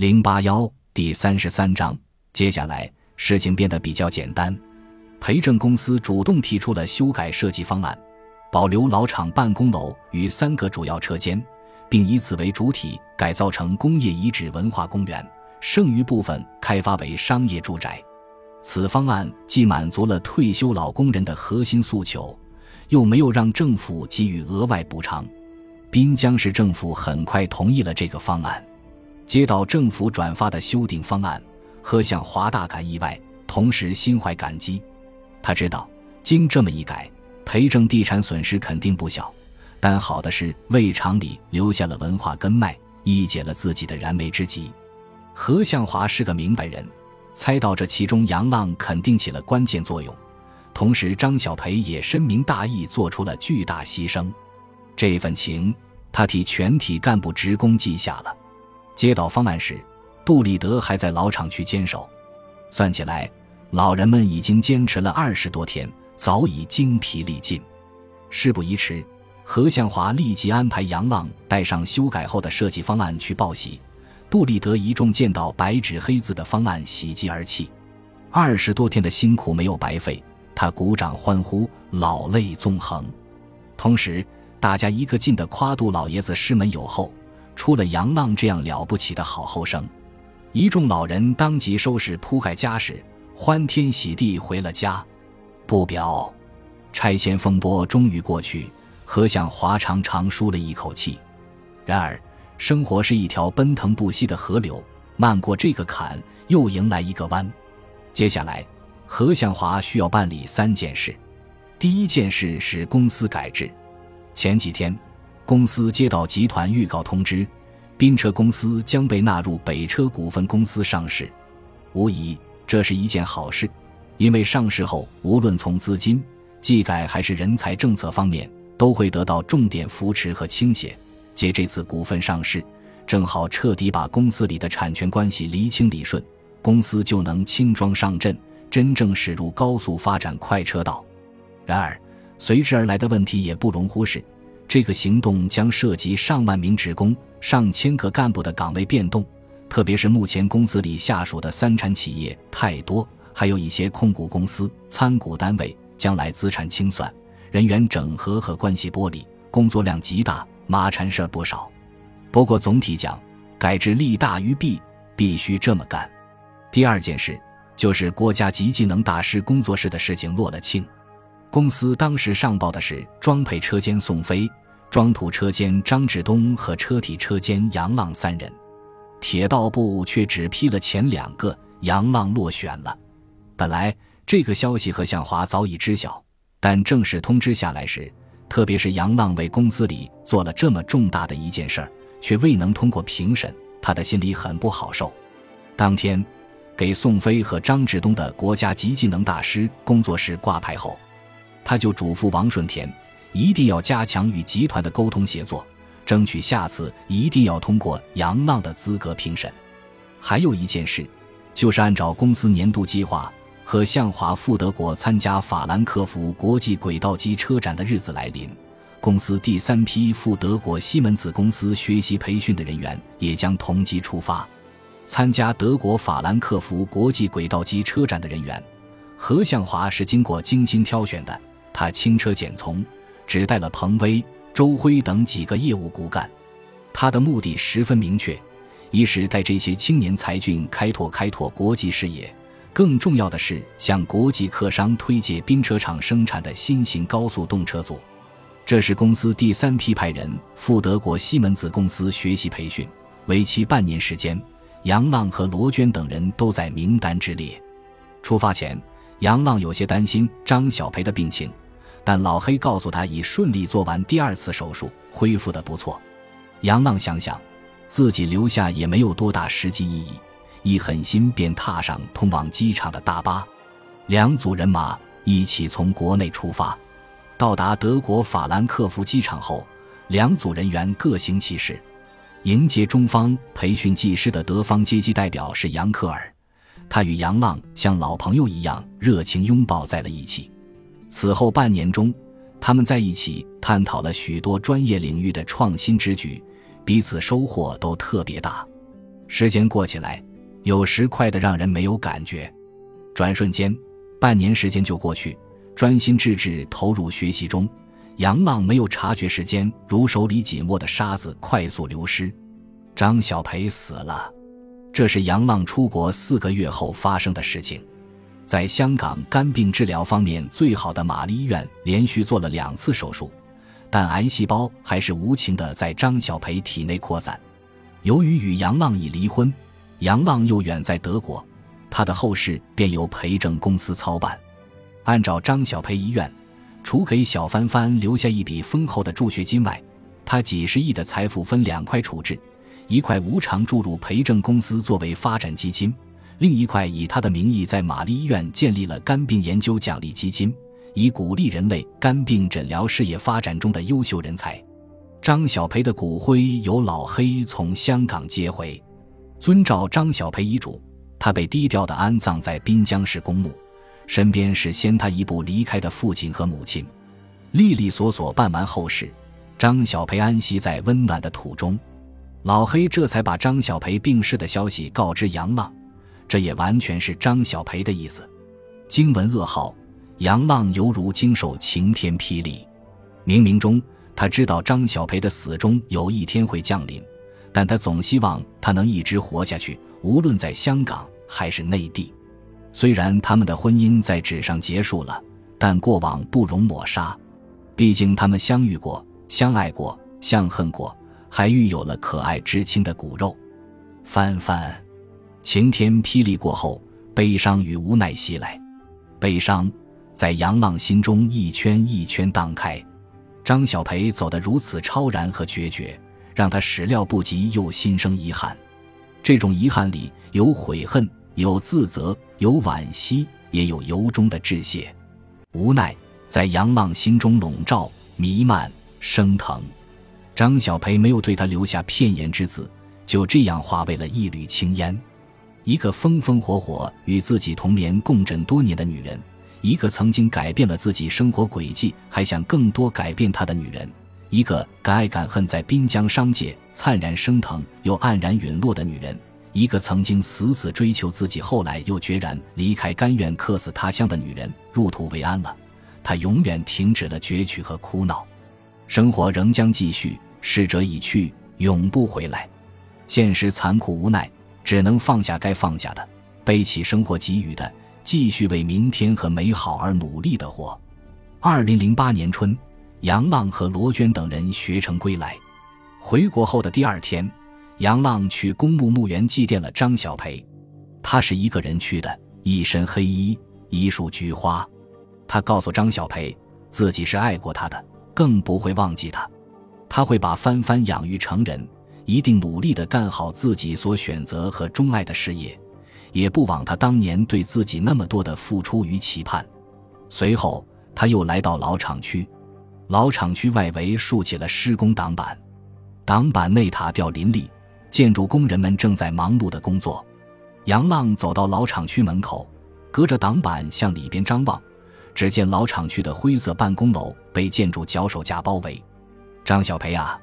零八幺第三十三章，接下来事情变得比较简单。培正公司主动提出了修改设计方案，保留老厂办公楼与三个主要车间，并以此为主体改造成工业遗址文化公园，剩余部分开发为商业住宅。此方案既满足了退休老工人的核心诉求，又没有让政府给予额外补偿。滨江市政府很快同意了这个方案。接到政府转发的修订方案，何向华大感意外，同时心怀感激。他知道，经这么一改，培正地产损失肯定不小。但好的是，为厂里留下了文化根脉，一解了自己的燃眉之急。何向华是个明白人，猜到这其中杨浪肯定起了关键作用。同时，张小培也深明大义，做出了巨大牺牲。这份情，他替全体干部职工记下了。接到方案时，杜立德还在老厂区坚守。算起来，老人们已经坚持了二十多天，早已精疲力尽。事不宜迟，何向华立即安排杨浪带上修改后的设计方案去报喜。杜立德一众见到白纸黑字的方案，喜极而泣。二十多天的辛苦没有白费，他鼓掌欢呼，老泪纵横。同时，大家一个劲地夸杜老爷子师门有后。出了杨浪这样了不起的好后生，一众老人当即收拾铺盖家什，欢天喜地回了家。不表，拆迁风波终于过去，何向华长长舒了一口气。然而，生活是一条奔腾不息的河流，漫过这个坎，又迎来一个弯。接下来，何向华需要办理三件事。第一件事是公司改制。前几天。公司接到集团预告通知，滨车公司将被纳入北车股份公司上市。无疑，这是一件好事，因为上市后，无论从资金、技改还是人才政策方面，都会得到重点扶持和倾斜。借这次股份上市，正好彻底把公司里的产权关系厘清理顺，公司就能轻装上阵，真正驶入高速发展快车道。然而，随之而来的问题也不容忽视。这个行动将涉及上万名职工、上千个干部的岗位变动，特别是目前公司里下属的三产企业太多，还有一些控股公司、参股单位，将来资产清算、人员整合和关系剥离，工作量极大，麻缠事儿不少。不过总体讲，改制利大于弊，必须这么干。第二件事就是国家级技能大师工作室的事情落了清。公司当时上报的是装配车间宋飞。装土车间张志东和车体车间杨浪三人，铁道部却只批了前两个，杨浪落选了。本来这个消息何向华早已知晓，但正式通知下来时，特别是杨浪为公司里做了这么重大的一件事儿，却未能通过评审，他的心里很不好受。当天，给宋飞和张志东的国家级技能大师工作室挂牌后，他就嘱咐王顺田。一定要加强与集团的沟通协作，争取下次一定要通过杨浪的资格评审。还有一件事，就是按照公司年度计划，和向华赴德国参加法兰克福国际轨道机车展的日子来临，公司第三批赴德国西门子公司学习培训的人员也将同机出发，参加德国法兰克福国际轨道机车展的人员，何向华是经过精心挑选的，他轻车简从。只带了彭威、周辉等几个业务骨干，他的目的十分明确：一是带这些青年才俊开拓开拓国际视野；更重要的是向国际客商推介宾车厂生产的新型高速动车组。这是公司第三批派人赴德国西门子公司学习培训，为期半年时间。杨浪和罗娟等人都在名单之列。出发前，杨浪有些担心张小培的病情。但老黑告诉他，已顺利做完第二次手术，恢复的不错。杨浪想想，自己留下也没有多大实际意义，一狠心便踏上通往机场的大巴。两组人马一起从国内出发，到达德国法兰克福机场后，两组人员各行其事。迎接中方培训技师的德方接机代表是杨克尔，他与杨浪像老朋友一样热情拥抱在了一起。此后半年中，他们在一起探讨了许多专业领域的创新之举，彼此收获都特别大。时间过起来，有时快得让人没有感觉。转瞬间，半年时间就过去，专心致志投入学习中，杨浪没有察觉时间如手里紧握的沙子快速流失。张小培死了，这是杨浪出国四个月后发生的事情。在香港肝病治疗方面最好的玛丽医院，连续做了两次手术，但癌细胞还是无情地在张小培体内扩散。由于与杨浪已离婚，杨浪又远在德国，他的后事便由培正公司操办。按照张小培遗愿，除给小帆帆留下一笔丰厚的助学金外，他几十亿的财富分两块处置，一块无偿注入培正公司作为发展基金。另一块以他的名义在玛丽医院建立了肝病研究奖励基金，以鼓励人类肝病诊疗事业发展中的优秀人才。张小培的骨灰由老黑从香港接回，遵照张小培遗嘱，他被低调地安葬在滨江市公墓，身边是先他一步离开的父亲和母亲。利利索索办完后事，张小培安息在温暖的土中。老黑这才把张小培病逝的消息告知杨浪。这也完全是张小培的意思。惊闻噩耗，杨浪犹如经受晴天霹雳。冥冥中，他知道张小培的死终有一天会降临，但他总希望他能一直活下去，无论在香港还是内地。虽然他们的婚姻在纸上结束了，但过往不容抹杀。毕竟他们相遇过、相爱过、相恨过，还育有了可爱至亲的骨肉。帆帆。晴天霹雳过后，悲伤与无奈袭来。悲伤在杨浪心中一圈一圈荡开。张小培走得如此超然和决绝，让他始料不及，又心生遗憾。这种遗憾里有悔恨，有自责，有惋惜，也有由衷的致谢。无奈在杨浪心中笼罩、弥漫、升腾。张小培没有对他留下片言之字，就这样化为了一缕青烟。一个风风火火与自己同眠共枕多年的女人，一个曾经改变了自己生活轨迹还想更多改变她的女人，一个敢爱敢恨在滨江商界灿然升腾又黯然陨落的女人，一个曾经死死追求自己后来又决然离开甘愿客死他乡的女人，入土为安了。她永远停止了攫取和哭闹，生活仍将继续。逝者已去，永不回来。现实残酷无奈。只能放下该放下的，背起生活给予的，继续为明天和美好而努力的活。二零零八年春，杨浪和罗娟等人学成归来。回国后的第二天，杨浪去公墓墓园祭奠了张小培。他是一个人去的，一身黑衣，一束菊花。他告诉张小培，自己是爱过他的，更不会忘记他。他会把帆帆养育成人。一定努力地干好自己所选择和钟爱的事业，也不枉他当年对自己那么多的付出与期盼。随后，他又来到老厂区，老厂区外围竖起了施工挡板，挡板内塔吊林立，建筑工人们正在忙碌的工作。杨浪走到老厂区门口，隔着挡板向里边张望，只见老厂区的灰色办公楼被建筑脚手架包围。张小培啊！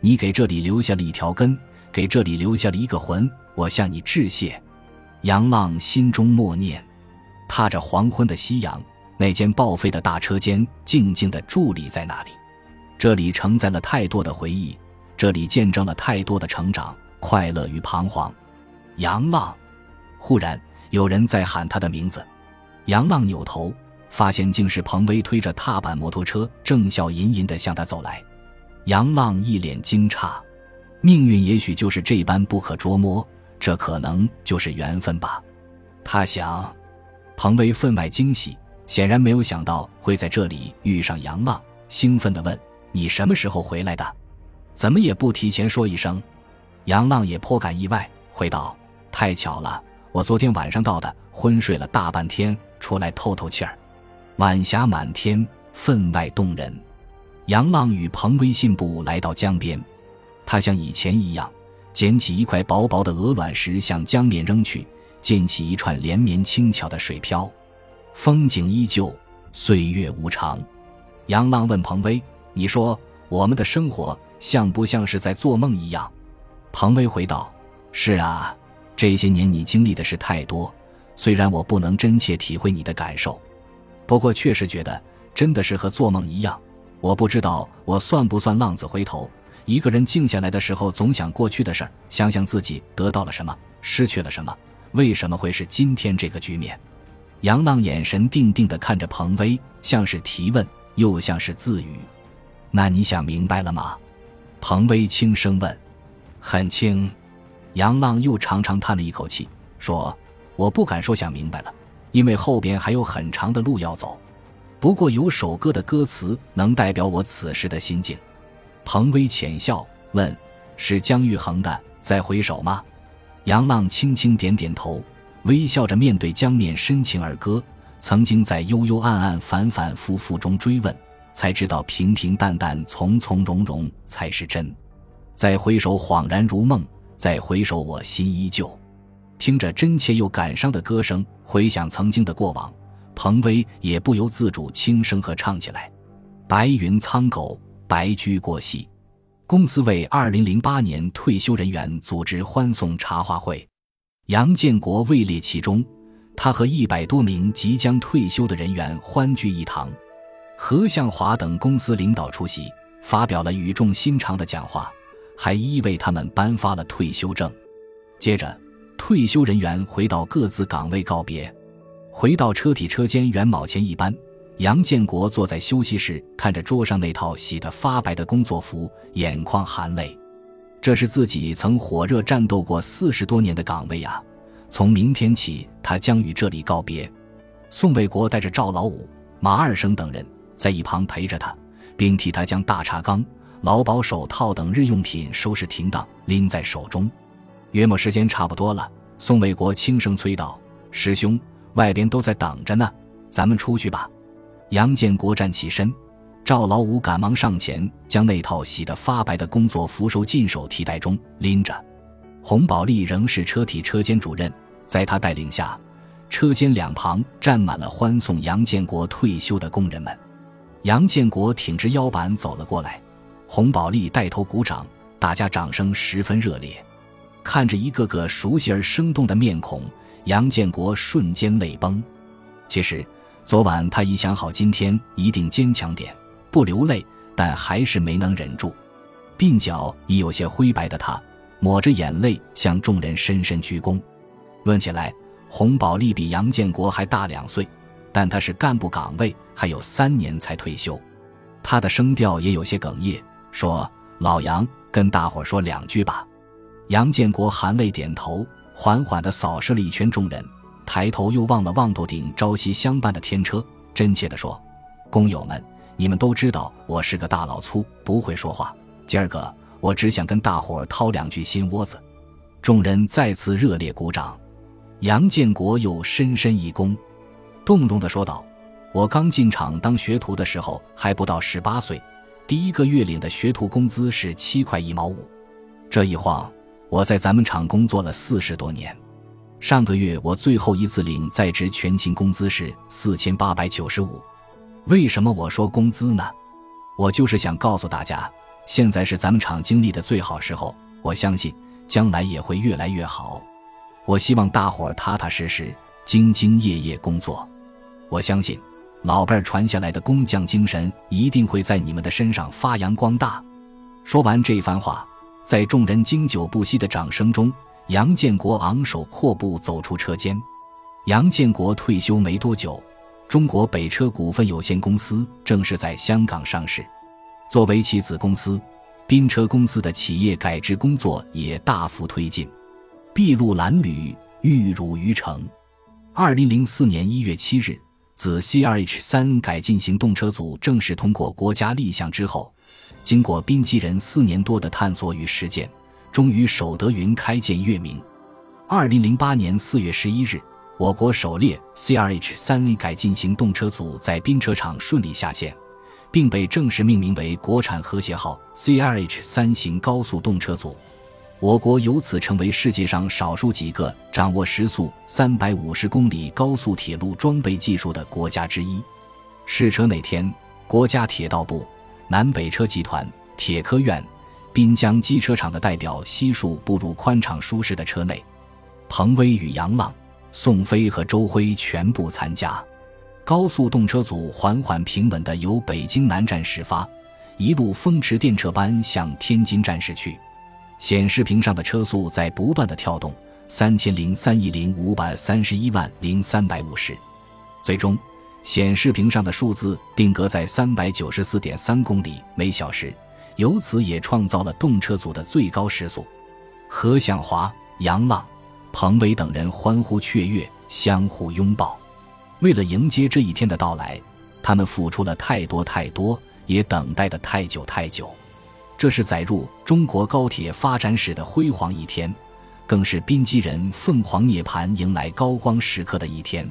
你给这里留下了一条根，给这里留下了一个魂，我向你致谢。杨浪心中默念，踏着黄昏的夕阳，那间报废的大车间静静地伫立在那里。这里承载了太多的回忆，这里见证了太多的成长、快乐与彷徨。杨浪，忽然有人在喊他的名字。杨浪扭头，发现竟是彭威推着踏板摩托车，正笑吟吟地向他走来。杨浪一脸惊诧，命运也许就是这般不可捉摸，这可能就是缘分吧。他想，彭威分外惊喜，显然没有想到会在这里遇上杨浪，兴奋地问：“你什么时候回来的？怎么也不提前说一声？”杨浪也颇感意外，回道：“太巧了，我昨天晚上到的，昏睡了大半天，出来透透气儿。晚霞满天，分外动人。”杨浪与彭威信步来到江边，他像以前一样，捡起一块薄薄的鹅卵石向江面扔去，溅起一串连绵轻巧的水漂。风景依旧，岁月无常。杨浪问彭威：“你说我们的生活像不像是在做梦一样？”彭威回道：“是啊，这些年你经历的事太多，虽然我不能真切体会你的感受，不过确实觉得真的是和做梦一样。我不知道我算不算浪子回头。一个人静下来的时候，总想过去的事儿，想想自己得到了什么，失去了什么，为什么会是今天这个局面？杨浪眼神定定地看着彭威，像是提问，又像是自语。那你想明白了吗？彭威轻声问。很轻。杨浪又长长叹了一口气，说：“我不敢说想明白了，因为后边还有很长的路要走。不过有首歌的歌词能代表我此时的心境。”彭威浅笑问：“是姜育恒的《再回首》吗？”杨浪轻轻点点头，微笑着面对江面深情而歌。曾经在幽幽暗暗、反反复复中追问，才知道平平淡淡、从从容容才是真。再回首，恍然如梦；再回首，我心依旧。听着真切又感伤的歌声，回想曾经的过往，彭威也不由自主轻声和唱起来：“白云苍狗。”白驹过隙，公司为二零零八年退休人员组织欢送茶话会，杨建国位列其中。他和一百多名即将退休的人员欢聚一堂，何向华等公司领导出席，发表了语重心长的讲话，还一一为他们颁发了退休证。接着，退休人员回到各自岗位告别，回到车体车间元卯前一班。杨建国坐在休息室，看着桌上那套洗得发白的工作服，眼眶含泪。这是自己曾火热战斗过四十多年的岗位啊！从明天起，他将与这里告别。宋卫国带着赵老五、马二生等人在一旁陪着他，并替他将大茶缸、劳保手套等日用品收拾停当，拎在手中。约莫时间差不多了，宋卫国轻声催道：“师兄，外边都在等着呢，咱们出去吧。”杨建国站起身，赵老五赶忙上前，将那套洗得发白的工作服收进手提袋中，拎着。洪宝利仍是车体车间主任，在他带领下，车间两旁站满了欢送杨建国退休的工人们。杨建国挺直腰板走了过来，洪宝利带头鼓掌，大家掌声十分热烈。看着一个个熟悉而生动的面孔，杨建国瞬间泪崩。其实。昨晚他已想好，今天一定坚强点，不流泪，但还是没能忍住。鬓角已有些灰白的他，抹着眼泪向众人深深鞠躬。论起来，洪宝利比杨建国还大两岁，但他是干部岗位，还有三年才退休。他的声调也有些哽咽，说：“老杨，跟大伙说两句吧。”杨建国含泪点头，缓缓地扫视了一圈众人。抬头又望了望头顶朝夕相伴的天车，真切地说：“工友们，你们都知道我是个大老粗，不会说话。今儿个我只想跟大伙儿掏两句心窝子。”众人再次热烈鼓掌。杨建国又深深一躬，动容地说道：“我刚进厂当学徒的时候还不到十八岁，第一个月领的学徒工资是七块一毛五。这一晃，我在咱们厂工作了四十多年。”上个月我最后一次领在职全勤工资是四千八百九十五，为什么我说工资呢？我就是想告诉大家，现在是咱们厂经历的最好时候，我相信将来也会越来越好。我希望大伙儿踏踏实实、兢兢业业工作。我相信老辈儿传下来的工匠精神一定会在你们的身上发扬光大。说完这番话，在众人经久不息的掌声中。杨建国昂首阔步走出车间。杨建国退休没多久，中国北车股份有限公司正式在香港上市。作为其子公司，滨车公司的企业改制工作也大幅推进。筚路蓝缕，玉汝于成。二零零四年一月七日，自 CRH 三改进型动车组正式通过国家立项之后，经过滨机人四年多的探索与实践。终于守得云开见月明。二零零八年四月十一日，我国首列 CRH 三 A 改进型动车组在滨车厂顺利下线，并被正式命名为国产和谐号 CRH 三型高速动车组。我国由此成为世界上少数几个掌握时速三百五十公里高速铁路装备技术的国家之一。试车那天，国家铁道部、南北车集团、铁科院。滨江机车厂的代表悉数步入宽敞舒适的车内，彭威与杨浪、宋飞和周辉全部参加。高速动车组缓缓平稳地由北京南站始发，一路风驰电掣般向天津站驶去。显示屏上的车速在不断的跳动，三千零三亿零五百三十一万零三百五十。最终，显示屏上的数字定格在三百九十四点三公里每小时，由此也创造了动车组的最高时速。何向华、杨浪、彭伟等人欢呼雀跃，相互拥抱。为了迎接这一天的到来，他们付出了太多太多，也等待的太久太久。这是载入中国高铁发展史的辉煌一天，更是滨畿人凤凰涅槃迎来高光时刻的一天。